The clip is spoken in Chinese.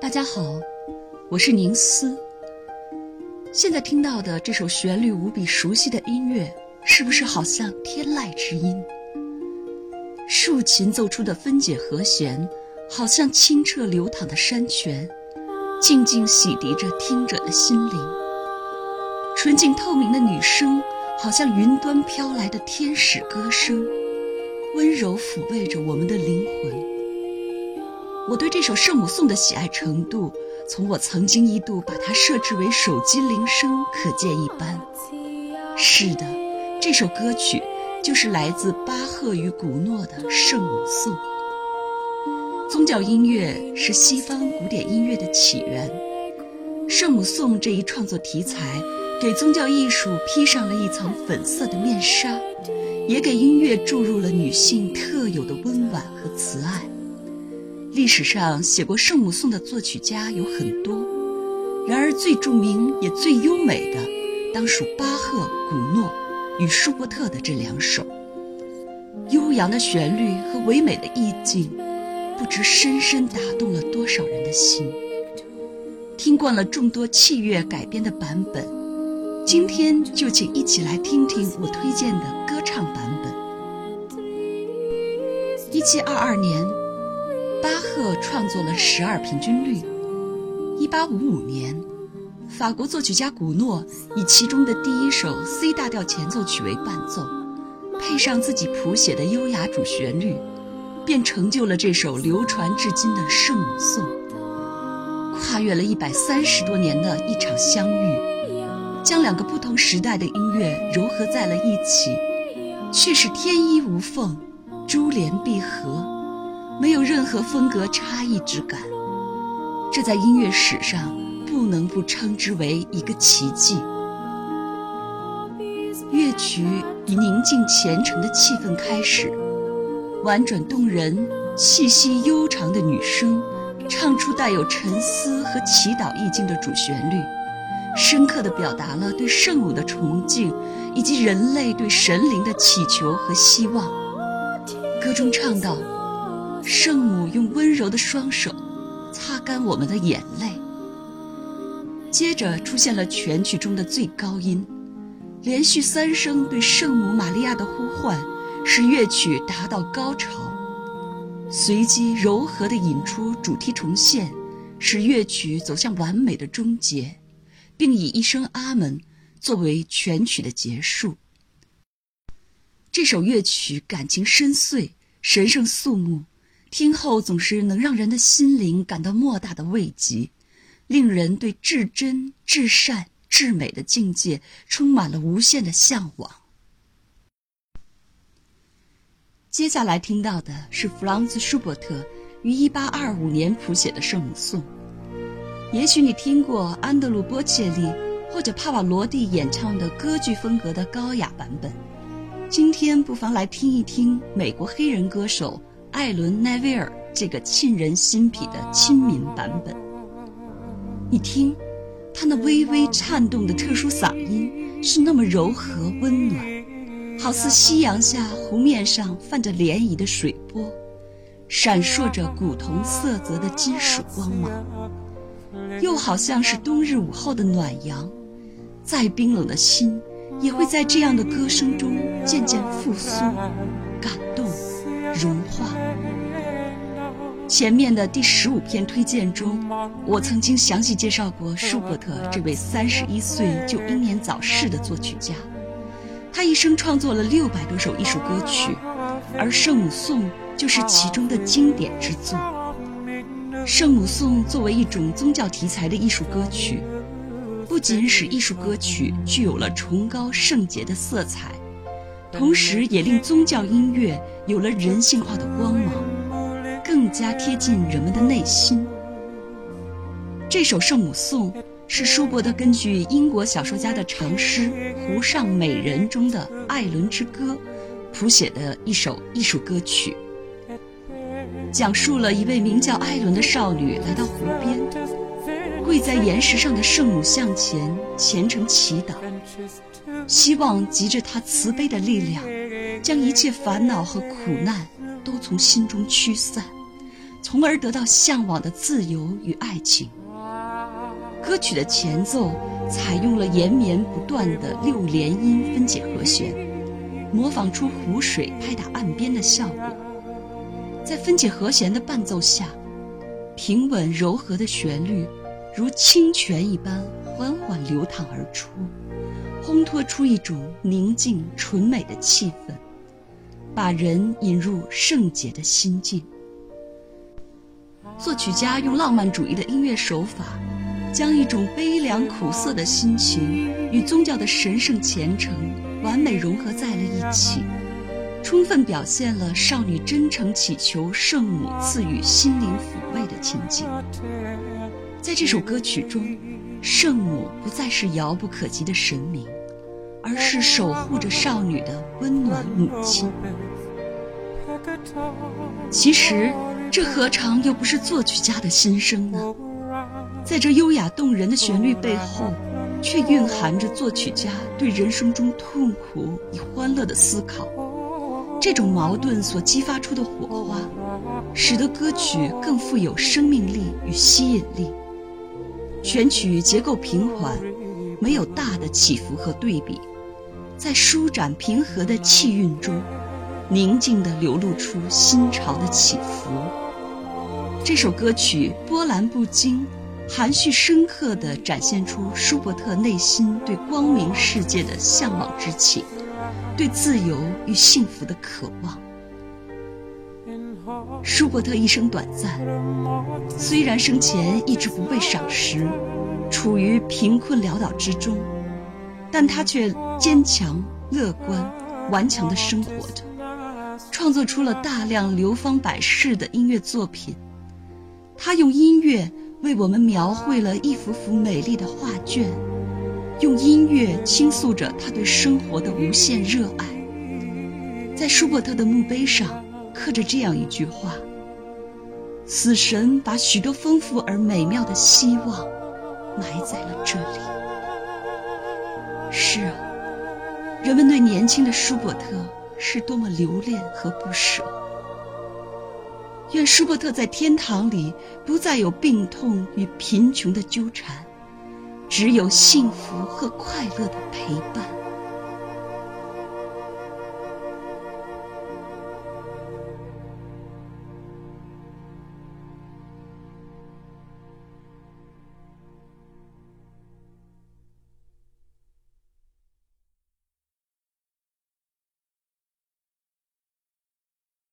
大家好，我是宁思。现在听到的这首旋律无比熟悉的音乐，是不是好像天籁之音？竖琴奏出的分解和弦，好像清澈流淌的山泉，静静洗涤着听者的心灵。纯净透明的女声，好像云端飘来的天使歌声，温柔抚慰着我们的灵魂。我对这首圣母颂的喜爱程度，从我曾经一度把它设置为手机铃声可见一斑。是的，这首歌曲就是来自巴赫与古诺的圣母颂。宗教音乐是西方古典音乐的起源，圣母颂这一创作题材，给宗教艺术披上了一层粉色的面纱，也给音乐注入了女性特有的温婉和慈爱。历史上写过圣母颂的作曲家有很多，然而最著名也最优美的，当属巴赫、古诺与舒伯特的这两首。悠扬的旋律和唯美的意境，不知深深打动了多少人的心。听惯了众多器乐改编的版本，今天就请一起来听听我推荐的歌唱版本。一七二二年。巴赫创作了十二平均律。一八五五年，法国作曲家古诺以其中的第一首 C 大调前奏曲为伴奏，配上自己谱写的优雅主旋律，便成就了这首流传至今的圣母颂。跨越了一百三十多年的一场相遇，将两个不同时代的音乐糅合在了一起，却是天衣无缝，珠联璧合。没有任何风格差异之感，这在音乐史上不能不称之为一个奇迹。乐曲以宁静虔诚的气氛开始，婉转动人、气息悠长的女声唱出带有沉思和祈祷意境的主旋律，深刻地表达了对圣母的崇敬以及人类对神灵的祈求和希望。歌中唱道。圣母用温柔的双手擦干我们的眼泪。接着出现了全曲中的最高音，连续三声对圣母玛利亚的呼唤，使乐曲达到高潮。随即柔和地引出主题重现，使乐曲走向完美的终结，并以一声阿门作为全曲的结束。这首乐曲感情深邃，神圣肃穆。听后总是能让人的心灵感到莫大的慰藉，令人对至真、至善、至美的境界充满了无限的向往。接下来听到的是弗朗兹·舒伯特于1825年谱写的圣母颂。也许你听过安德鲁·波切利或者帕瓦罗蒂演唱的歌剧风格的高雅版本，今天不妨来听一听美国黑人歌手。艾伦·奈维尔这个沁人心脾的亲民版本，你听，他那微微颤动的特殊嗓音是那么柔和温暖，好似夕阳下湖面上泛着涟漪的水波，闪烁着古铜色泽的金属光芒，又好像是冬日午后的暖阳，再冰冷的心也会在这样的歌声中渐渐复苏，感动。融化。前面的第十五篇推荐中，我曾经详细介绍过舒伯特这位三十一岁就英年早逝的作曲家。他一生创作了六百多首艺术歌曲，而《圣母颂》就是其中的经典之作。《圣母颂》作为一种宗教题材的艺术歌曲，不仅使艺术歌曲具有了崇高圣洁的色彩。同时，也令宗教音乐有了人性化的光芒，加贴近人们的内心。这首圣母颂是舒伯特根据英国小说家的长诗《湖上美人》中的《艾伦之歌》谱写的一首艺术歌曲，讲述了一位名叫艾伦的少女来到湖边，跪在岩石上的圣母像前虔诚祈祷。希望藉着他慈悲的力量，将一切烦恼和苦难都从心中驱散，从而得到向往的自由与爱情。歌曲的前奏采用了延绵不断的六连音分解和弦，模仿出湖水拍打岸边的效果。在分解和弦的伴奏下，平稳柔和的旋律如清泉一般缓缓流淌而出，烘托出一种宁静纯美的气氛，把人引入圣洁的心境。作曲家用浪漫主义的音乐手法，将一种悲凉苦涩的心情与宗教的神圣虔诚完美融合在了一起，充分表现了少女真诚祈求圣母赐予心灵抚慰的情景。在这首歌曲中，圣母不再是遥不可及的神明，而是守护着少女的温暖母亲。其实。这何尝又不是作曲家的心声呢？在这优雅动人的旋律背后，却蕴含着作曲家对人生中痛苦与欢乐的思考。这种矛盾所激发出的火花，使得歌曲更富有生命力与吸引力。全曲结构平缓，没有大的起伏和对比，在舒展平和的气韵中。宁静地流露出心潮的起伏。这首歌曲波澜不惊，含蓄深刻地展现出舒伯特内心对光明世界的向往之情，对自由与幸福的渴望。舒伯特一生短暂，虽然生前一直不被赏识，处于贫困潦倒之中，但他却坚强、乐观、顽强地生活着。创作出了大量流芳百世的音乐作品，他用音乐为我们描绘了一幅幅美丽的画卷，用音乐倾诉着他对生活的无限热爱。在舒伯特的墓碑上刻着这样一句话：“死神把许多丰富而美妙的希望埋在了这里。”是啊，人们对年轻的舒伯特。是多么留恋和不舍。愿舒伯特在天堂里不再有病痛与贫穷的纠缠，只有幸福和快乐的陪伴。